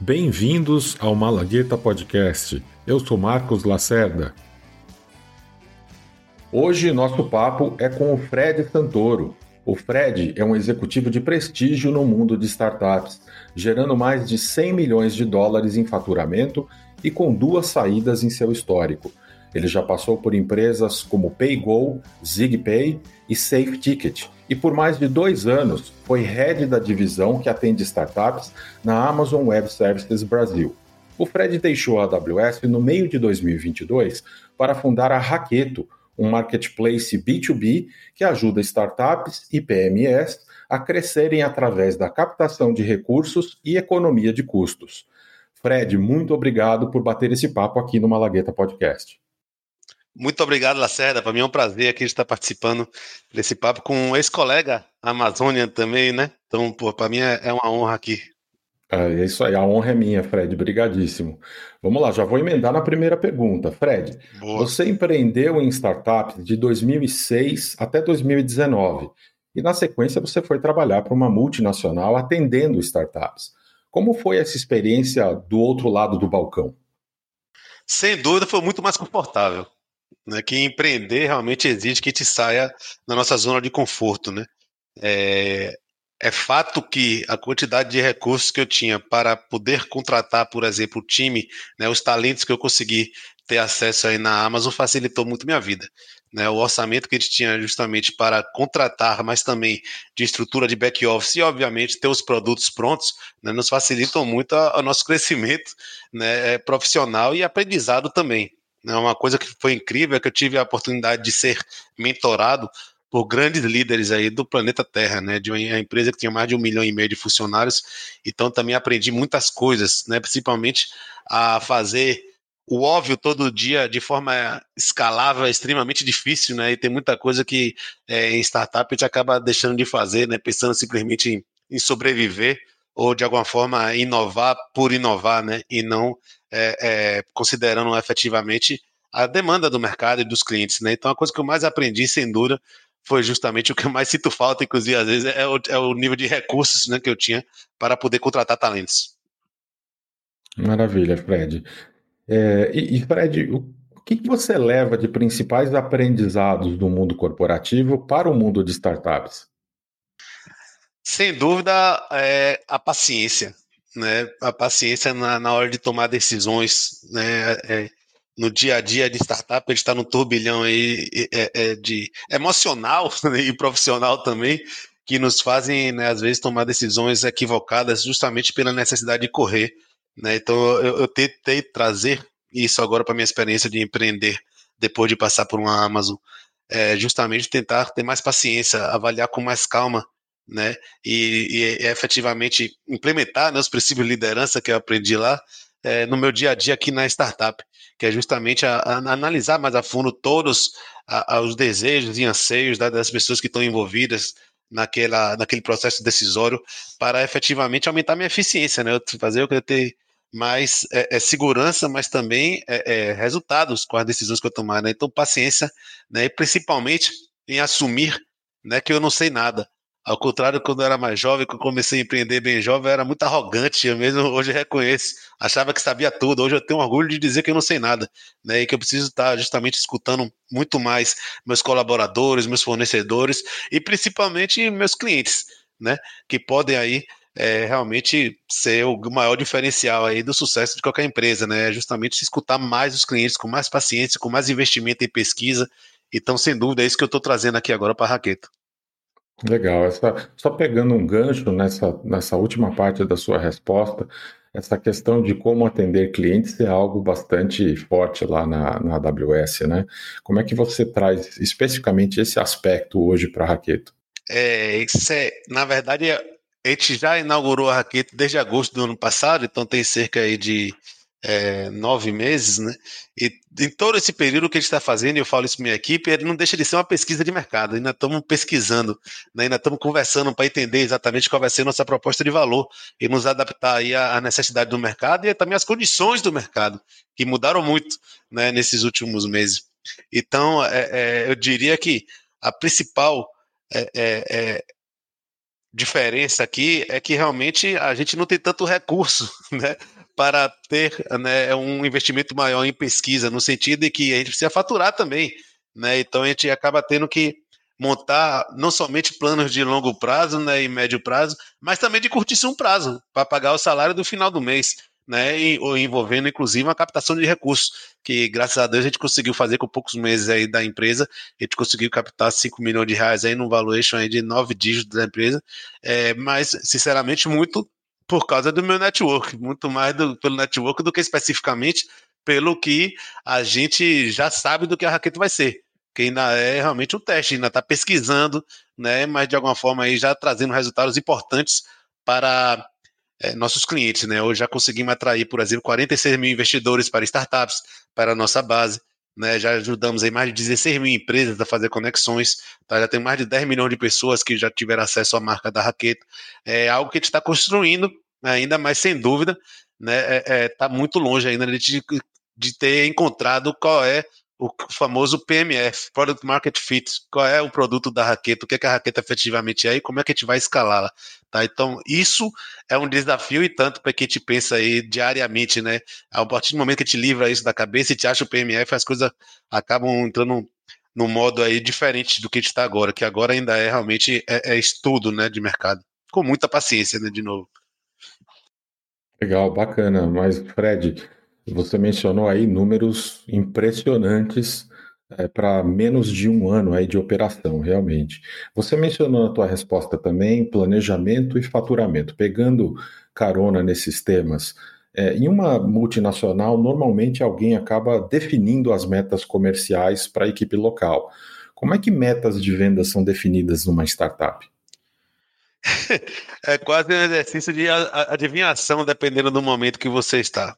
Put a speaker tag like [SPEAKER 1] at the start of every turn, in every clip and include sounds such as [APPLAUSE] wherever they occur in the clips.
[SPEAKER 1] Bem-vindos ao Malagueta Podcast. Eu sou Marcos Lacerda. Hoje nosso papo é com o Fred Santoro. O Fred é um executivo de prestígio no mundo de startups, gerando mais de 100 milhões de dólares em faturamento e com duas saídas em seu histórico. Ele já passou por empresas como PayGo, ZigPay e SafeTicket, e por mais de dois anos foi head da divisão que atende startups na Amazon Web Services Brasil. O Fred deixou a AWS no meio de 2022 para fundar a Raqueto, um marketplace B2B que ajuda startups e PMEs a crescerem através da captação de recursos e economia de custos. Fred, muito obrigado por bater esse papo aqui no Malagueta Podcast.
[SPEAKER 2] Muito obrigado, Lacerda. Para mim é um prazer aqui estar participando desse papo com um ex-colega Amazônia também, né? Então, para mim é, é, uma honra aqui.
[SPEAKER 1] É isso aí, a honra é minha, Fred. Brigadíssimo. Vamos lá, já vou emendar na primeira pergunta. Fred, Boa. você empreendeu em startups de 2006 até 2019 e na sequência você foi trabalhar para uma multinacional atendendo startups. Como foi essa experiência do outro lado do balcão?
[SPEAKER 2] Sem dúvida foi muito mais confortável né, que empreender realmente exige que te saia da nossa zona de conforto, né? É, é fato que a quantidade de recursos que eu tinha para poder contratar, por exemplo, o time, né, os talentos que eu consegui ter acesso aí na Amazon facilitou muito minha vida. Né, o orçamento que a gente tinha justamente para contratar, mas também de estrutura de back-office e, obviamente, ter os produtos prontos, né, nos facilitam muito o nosso [LAUGHS] crescimento né, é, profissional e aprendizado também. Né? Uma coisa que foi incrível é que eu tive a oportunidade de ser mentorado por grandes líderes aí do planeta Terra, né? De uma empresa que tinha mais de um milhão e meio de funcionários. Então também aprendi muitas coisas, né? Principalmente a fazer o óbvio todo dia de forma escalável é extremamente difícil, né? E tem muita coisa que é, em startup a gente acaba deixando de fazer, né? Pensando simplesmente em, em sobreviver ou de alguma forma inovar por inovar, né? E não é, é, considerando efetivamente a demanda do mercado e dos clientes, né? Então a coisa que eu mais aprendi, sem dúvida, foi justamente o que eu mais [LAUGHS] sinto falta, inclusive às vezes, é o, é o nível de recursos né, que eu tinha para poder contratar talentos.
[SPEAKER 1] Maravilha, Fred. É, e, e, Fred, o que, você leva de principais aprendizados do mundo corporativo para o mundo de startups?
[SPEAKER 2] Sem dúvida, é a paciência, né? A paciência na, na hora de tomar decisões, né? É, no dia a dia de startup, ele está no turbilhão aí é, é, de emocional [LAUGHS] né? e profissional também, que nos fazem, né, às vezes, tomar decisões equivocadas justamente pela necessidade de correr. Né? Então, eu, eu tentei trazer isso agora para minha experiência de empreender depois de passar por uma Amazon, é justamente tentar ter mais paciência, avaliar com mais calma né? E, e, efetivamente implementar né, os princípios de liderança que eu aprendi lá é, no meu dia a dia aqui na startup, que é justamente a, a analisar mais a fundo todos a, a, os desejos e anseios da, das pessoas que estão envolvidas naquela, naquele processo decisório para efetivamente aumentar minha eficiência, né? Fazer eu ter mais é, é, segurança, mas também é, é, resultados com as decisões que eu tomar, né? Então, paciência, né? E principalmente em assumir né, que eu não sei nada. Ao contrário, quando eu era mais jovem, quando comecei a empreender bem jovem, eu era muito arrogante, eu mesmo hoje reconheço. Achava que sabia tudo. Hoje eu tenho orgulho de dizer que eu não sei nada, né? E que eu preciso estar justamente escutando muito mais meus colaboradores, meus fornecedores e principalmente meus clientes, né? Que podem aí é, realmente ser o maior diferencial aí do sucesso de qualquer empresa, né? É justamente escutar mais os clientes com mais paciência, com mais investimento em pesquisa. Então, sem dúvida, é isso que eu estou trazendo aqui agora para a Raqueta.
[SPEAKER 1] Legal. Essa, só pegando um gancho nessa, nessa última parte da sua resposta, essa questão de como atender clientes é algo bastante forte lá na, na AWS, né? Como é que você traz especificamente esse aspecto hoje para a Raqueto?
[SPEAKER 2] É, isso é, na verdade, a gente já inaugurou a Raqueto desde agosto do ano passado, então tem cerca de é, nove meses, né? E em todo esse período que a gente está fazendo, eu falo isso para minha equipe, ele não deixa de ser uma pesquisa de mercado. Ainda estamos pesquisando, né? ainda estamos conversando para entender exatamente qual vai ser nossa proposta de valor e nos adaptar aí à necessidade do mercado e também às condições do mercado, que mudaram muito né, nesses últimos meses. Então, é, é, eu diria que a principal é, é, é diferença aqui é que realmente a gente não tem tanto recurso, [LAUGHS] né? Para ter né, um investimento maior em pesquisa, no sentido de que a gente precisa faturar também, né? Então a gente acaba tendo que montar não somente planos de longo prazo né, e médio prazo, mas também de curtíssimo prazo, para pagar o salário do final do mês né, e, ou envolvendo inclusive uma captação de recursos, que graças a Deus a gente conseguiu fazer com poucos meses aí da empresa, a gente conseguiu captar 5 milhões de reais aí no valuation aí de nove dígitos da empresa, é, mas sinceramente muito por causa do meu network, muito mais do, pelo network do que especificamente pelo que a gente já sabe do que a raquete vai ser, que ainda é realmente um teste, ainda está pesquisando, né, mas de alguma forma aí já trazendo resultados importantes para é, nossos clientes. Né? Hoje já conseguimos atrair, por exemplo, 46 mil investidores para startups, para a nossa base. Né? Já ajudamos aí mais de 16 mil empresas a fazer conexões. Tá? Já tem mais de 10 milhões de pessoas que já tiveram acesso à marca da Raqueta. É algo que a gente está construindo, ainda mais sem dúvida. Está né? é, é, tá muito longe ainda de, de ter encontrado qual é o famoso PMF, Product Market Fit, qual é o produto da raqueta, o que, é que a raqueta efetivamente é e como é que a gente vai escalá-la. Tá? Então, isso é um desafio e tanto para quem te pensa aí diariamente, né? A partir do momento que te livra isso da cabeça e te acha o PMF, as coisas acabam entrando num modo aí diferente do que está agora, que agora ainda é realmente é, é estudo né, de mercado. Com muita paciência, né, de novo.
[SPEAKER 1] Legal, bacana. Mas, Fred, você mencionou aí números impressionantes é, para menos de um ano aí de operação, realmente. Você mencionou na tua resposta também planejamento e faturamento, pegando carona nesses temas. É, em uma multinacional, normalmente alguém acaba definindo as metas comerciais para a equipe local. Como é que metas de venda são definidas numa startup? [LAUGHS]
[SPEAKER 2] É quase um exercício de adivinhação, dependendo do momento que você está.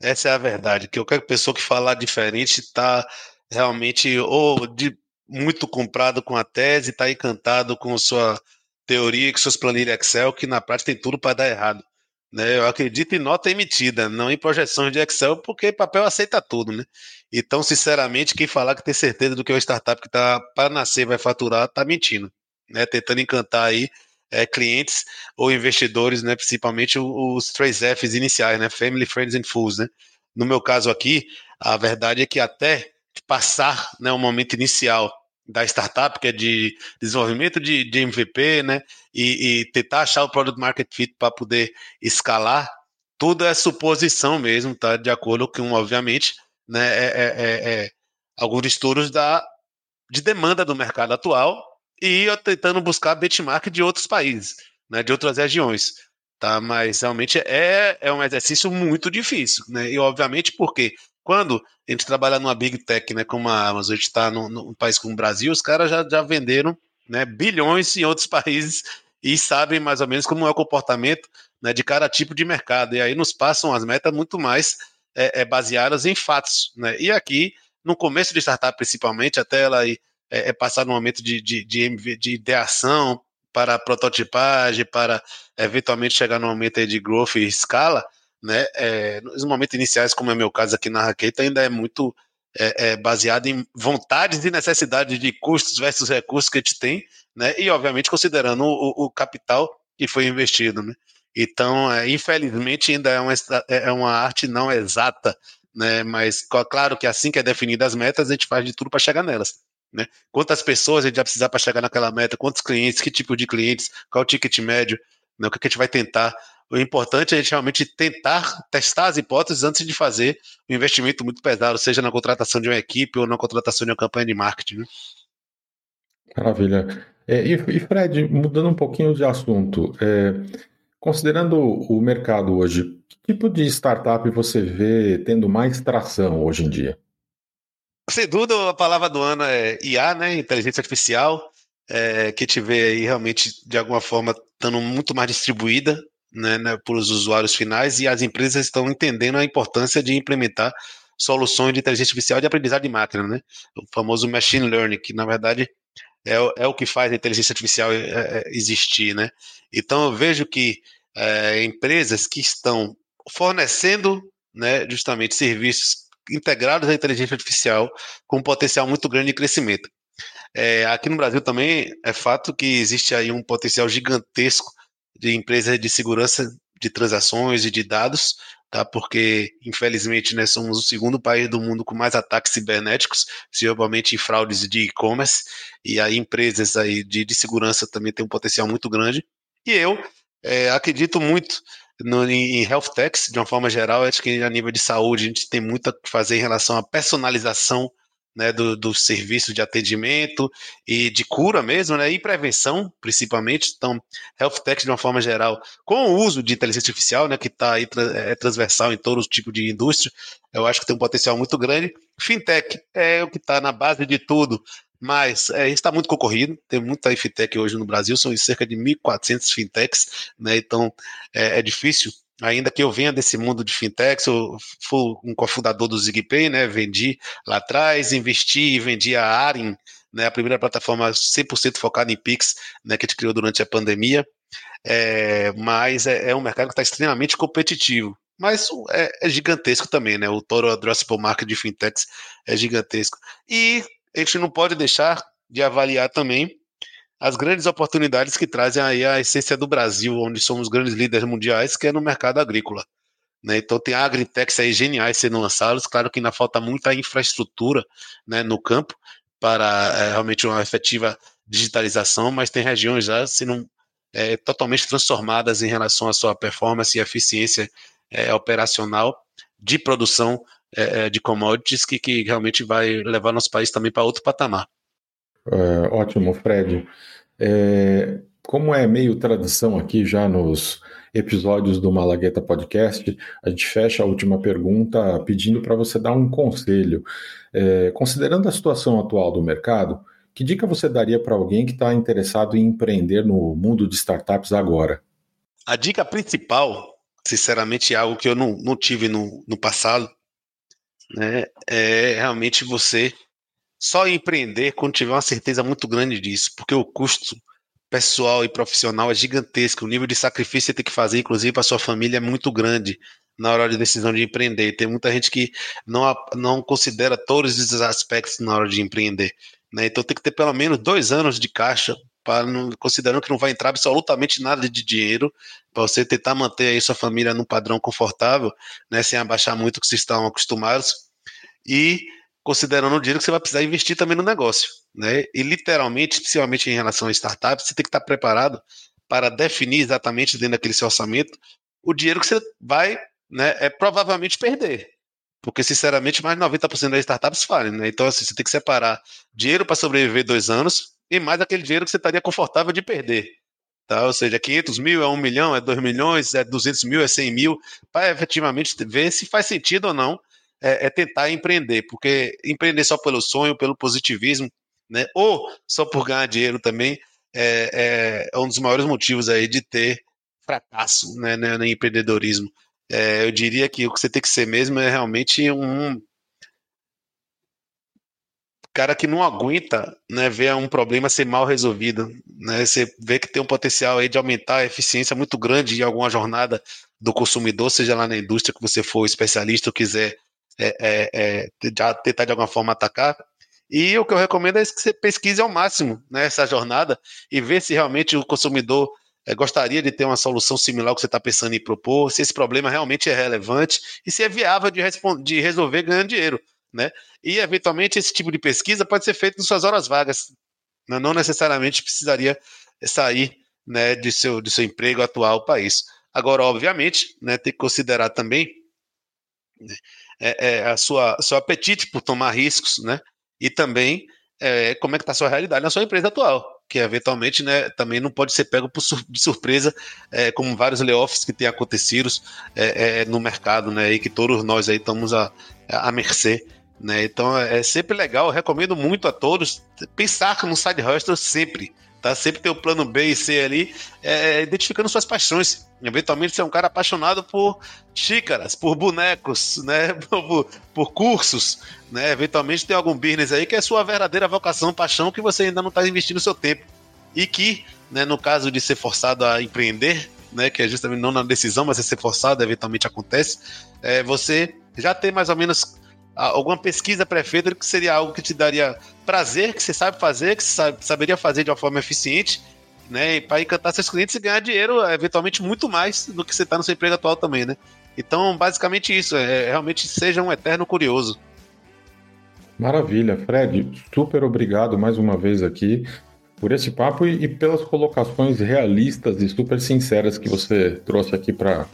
[SPEAKER 2] Essa é a verdade, que qualquer pessoa que falar diferente está realmente ou de muito comprado com a tese, está encantado com sua teoria, com suas planilhas Excel, que na prática tem tudo para dar errado. Né? Eu acredito em nota emitida, não em projeções de Excel, porque papel aceita tudo. Né? Então, sinceramente, quem falar que tem certeza do que é uma startup que está para nascer vai faturar, está mentindo. Né? Tentando encantar aí é, clientes ou investidores, né, principalmente os três Fs iniciais, né, Family, Friends and Fools, né. No meu caso aqui, a verdade é que até passar né, o momento inicial da startup, que é de desenvolvimento de, de MVP, né, e, e, tentar achar o product market fit para poder escalar, tudo é suposição mesmo, tá? De acordo com, obviamente, né, é, é, é, é alguns estudos da, de demanda do mercado atual e tentando buscar benchmark de outros países, né, de outras regiões. Tá? Mas realmente é, é um exercício muito difícil. Né? E obviamente porque quando a gente trabalha numa big tech, né, como a Amazon, a gente está num, num, país como o Brasil, os caras já, já venderam né, bilhões em outros [LAUGHS] países e sabem mais ou menos como é o comportamento né, de cada tipo de mercado. E aí nos passam as metas muito mais é, é, baseadas em fatos. Né? E aqui, no começo de startup principalmente, até ela ir é, é passar no momento de, de, de, de ideação para prototipagem, para eventualmente chegar no momento de growth e escala, né? É, nos momentos iniciais, como é meu caso aqui na Raqueta, ainda é muito é, é, baseado em vontades e necessidades de custos versus recursos que a gente tem, né? E obviamente considerando o, o capital que foi investido, né? Então, é, infelizmente, ainda é uma, é, é uma arte não exata, né? Mas claro que assim que é definida as metas, a gente faz de tudo para chegar nelas. Né? Quantas pessoas a gente vai precisar para chegar naquela meta, quantos clientes, que tipo de clientes, qual o ticket médio, né? o que a gente vai tentar. O importante é a gente realmente tentar testar as hipóteses antes de fazer um investimento muito pesado, seja na contratação de uma equipe ou na contratação de uma campanha de marketing. Né?
[SPEAKER 1] Maravilha. É, e, Fred, mudando um pouquinho de assunto, é, considerando o mercado hoje, que tipo de startup você vê tendo mais tração hoje em dia?
[SPEAKER 2] Sem dúvida, a palavra do ano é IA, né? Inteligência artificial, é, que te vê aí realmente, de alguma forma, estando muito mais distribuída né, né, para os usuários finais e as empresas estão entendendo a importância de implementar soluções de inteligência artificial de aprendizado de máquina, né? O famoso machine learning, que na verdade é, é o que faz a inteligência artificial é, é, existir, né? Então eu vejo que é, empresas que estão fornecendo né, justamente serviços integrados à inteligência artificial com um potencial muito grande de crescimento. É, aqui no Brasil também é fato que existe aí um potencial gigantesco de empresas de segurança de transações e de dados, tá? Porque, infelizmente, né, somos o segundo país do mundo com mais ataques cibernéticos, principalmente em fraudes de e-commerce, e aí empresas aí de, de segurança também têm um potencial muito grande. E eu é, acredito muito no, em health techs, de uma forma geral, acho que a nível de saúde a gente tem muito a fazer em relação à personalização né, do, do serviço de atendimento e de cura mesmo, né, e prevenção, principalmente. Então, health tech de uma forma geral, com o uso de inteligência artificial, né, que está aí é transversal em todo tipo de indústria, eu acho que tem um potencial muito grande. Fintech é o que está na base de tudo, mas é, está muito concorrido, tem muita fintech hoje no Brasil, são cerca de 1.400 fintechs, né, então é, é difícil ainda que eu venha desse mundo de fintechs, eu fui um cofundador do ZigPay, né? Vendi lá atrás, investi e vendi a Arin, né? A primeira plataforma 100% focada em Pix, né? Que a gente criou durante a pandemia. É, mas é, é, um mercado que está extremamente competitivo. Mas é, é, gigantesco também, né? O toro addressable market de fintechs é gigantesco. E a gente não pode deixar de avaliar também as grandes oportunidades que trazem aí a essência do Brasil, onde somos grandes líderes mundiais, que é no mercado agrícola. Né? Então tem agritechs aí geniais sendo lançados, claro que ainda falta muita infraestrutura né, no campo para é, realmente uma efetiva digitalização, mas tem regiões já sendo é, totalmente transformadas em relação à sua performance e eficiência é, operacional de produção é, é, de commodities que, que realmente vai levar nosso país também para outro patamar.
[SPEAKER 1] É, ótimo, Fred. É, como é meio tradição aqui já nos episódios do Malagueta Podcast, a gente fecha a última pergunta pedindo para você dar um conselho. É, considerando a situação atual do mercado, que dica você daria para alguém que está interessado em empreender no mundo de startups agora?
[SPEAKER 2] A dica principal, sinceramente, é algo que eu não, não tive no, no passado, né, é realmente você só empreender quando tiver uma certeza muito grande disso, porque o custo pessoal e profissional é gigantesco. O nível de sacrifício que você tem que fazer, inclusive para sua família, é muito grande na hora de decisão de empreender. Tem muita gente que não, não considera todos esses aspectos na hora de empreender. Né? Então tem que ter pelo menos dois anos de caixa, para considerando que não vai entrar absolutamente nada de dinheiro, para você tentar manter aí sua família num padrão confortável, né? sem abaixar muito o que vocês estão acostumados. E considerando o dinheiro que você vai precisar investir também no negócio. Né? E literalmente, principalmente em relação a startups, você tem que estar preparado para definir exatamente dentro daquele seu orçamento o dinheiro que você vai né, é, provavelmente perder. Porque, sinceramente, mais de 90% das startups falem. Né? Então, assim, você tem que separar dinheiro para sobreviver dois anos e mais aquele dinheiro que você estaria confortável de perder. Tá? Ou seja, 500 mil é 1 milhão, é 2 milhões, é 200 mil, é 100 mil, para efetivamente ver se faz sentido ou não é, é, tentar empreender, porque empreender só pelo sonho, pelo positivismo, né, ou só por ganhar dinheiro também, é, é, é um dos maiores motivos aí de ter fracasso né, né no empreendedorismo. É, eu diria que o que você tem que ser mesmo é realmente um cara que não aguenta né, ver um problema ser mal resolvido. Né, você vê que tem um potencial aí de aumentar a eficiência muito grande em alguma jornada do consumidor, seja lá na indústria que você for especialista ou quiser é, é, é, tentar de alguma forma atacar. E o que eu recomendo é que você pesquise ao máximo né, essa jornada e ver se realmente o consumidor é, gostaria de ter uma solução similar ao que você está pensando em propor, se esse problema realmente é relevante e se é viável de, de resolver ganhando dinheiro. Né? E, eventualmente, esse tipo de pesquisa pode ser feito em suas horas vagas. Né? Não necessariamente precisaria sair né, de, seu, de seu emprego atual para isso. Agora, obviamente, né, tem que considerar também né, é, é, a sua seu apetite por tomar riscos, né? E também é, como é que está a sua realidade na sua empresa atual, que eventualmente, né, também não pode ser pego de surpresa, é, como vários layoffs que têm acontecido é, é, no mercado, né? E que todos nós aí estamos a, a mercê. Né? Então é sempre legal, recomendo muito a todos pensar no side hustle sempre tá? Sempre ter o plano B e C ali, é, identificando suas paixões. Eventualmente você é um cara apaixonado por xícaras, por bonecos, né? [LAUGHS] Por, por, cursos, né? Eventualmente tem algum business aí que é sua verdadeira vocação, paixão, que você ainda não está investindo seu tempo. E que, né, no caso de ser forçado a empreender, né, que é justamente não na decisão, mas é ser forçado, eventualmente acontece, é, você já tem mais ou menos alguma pesquisa pré-feita que seria algo que te daria prazer, que você sabe fazer, que você sabe, saberia fazer de uma forma eficiente, né? E para encantar seus clientes e ganhar dinheiro, eventualmente, muito mais do que você está no seu emprego atual também, né? Então, basicamente isso, é realmente seja um eterno curioso.
[SPEAKER 1] Maravilha, Fred, super obrigado mais uma vez aqui por esse papo e, e pelas colocações realistas e super sinceras que você trouxe aqui para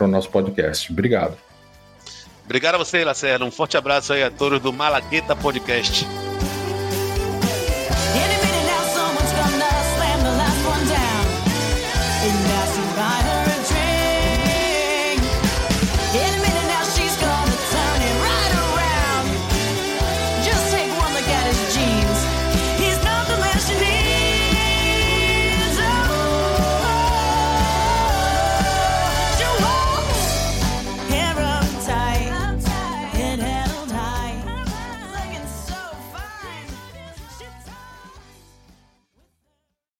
[SPEAKER 1] o nosso podcast. Obrigado.
[SPEAKER 2] Obrigado a você, Lacerda. Um forte abraço aí a todos do Malagueta Podcast.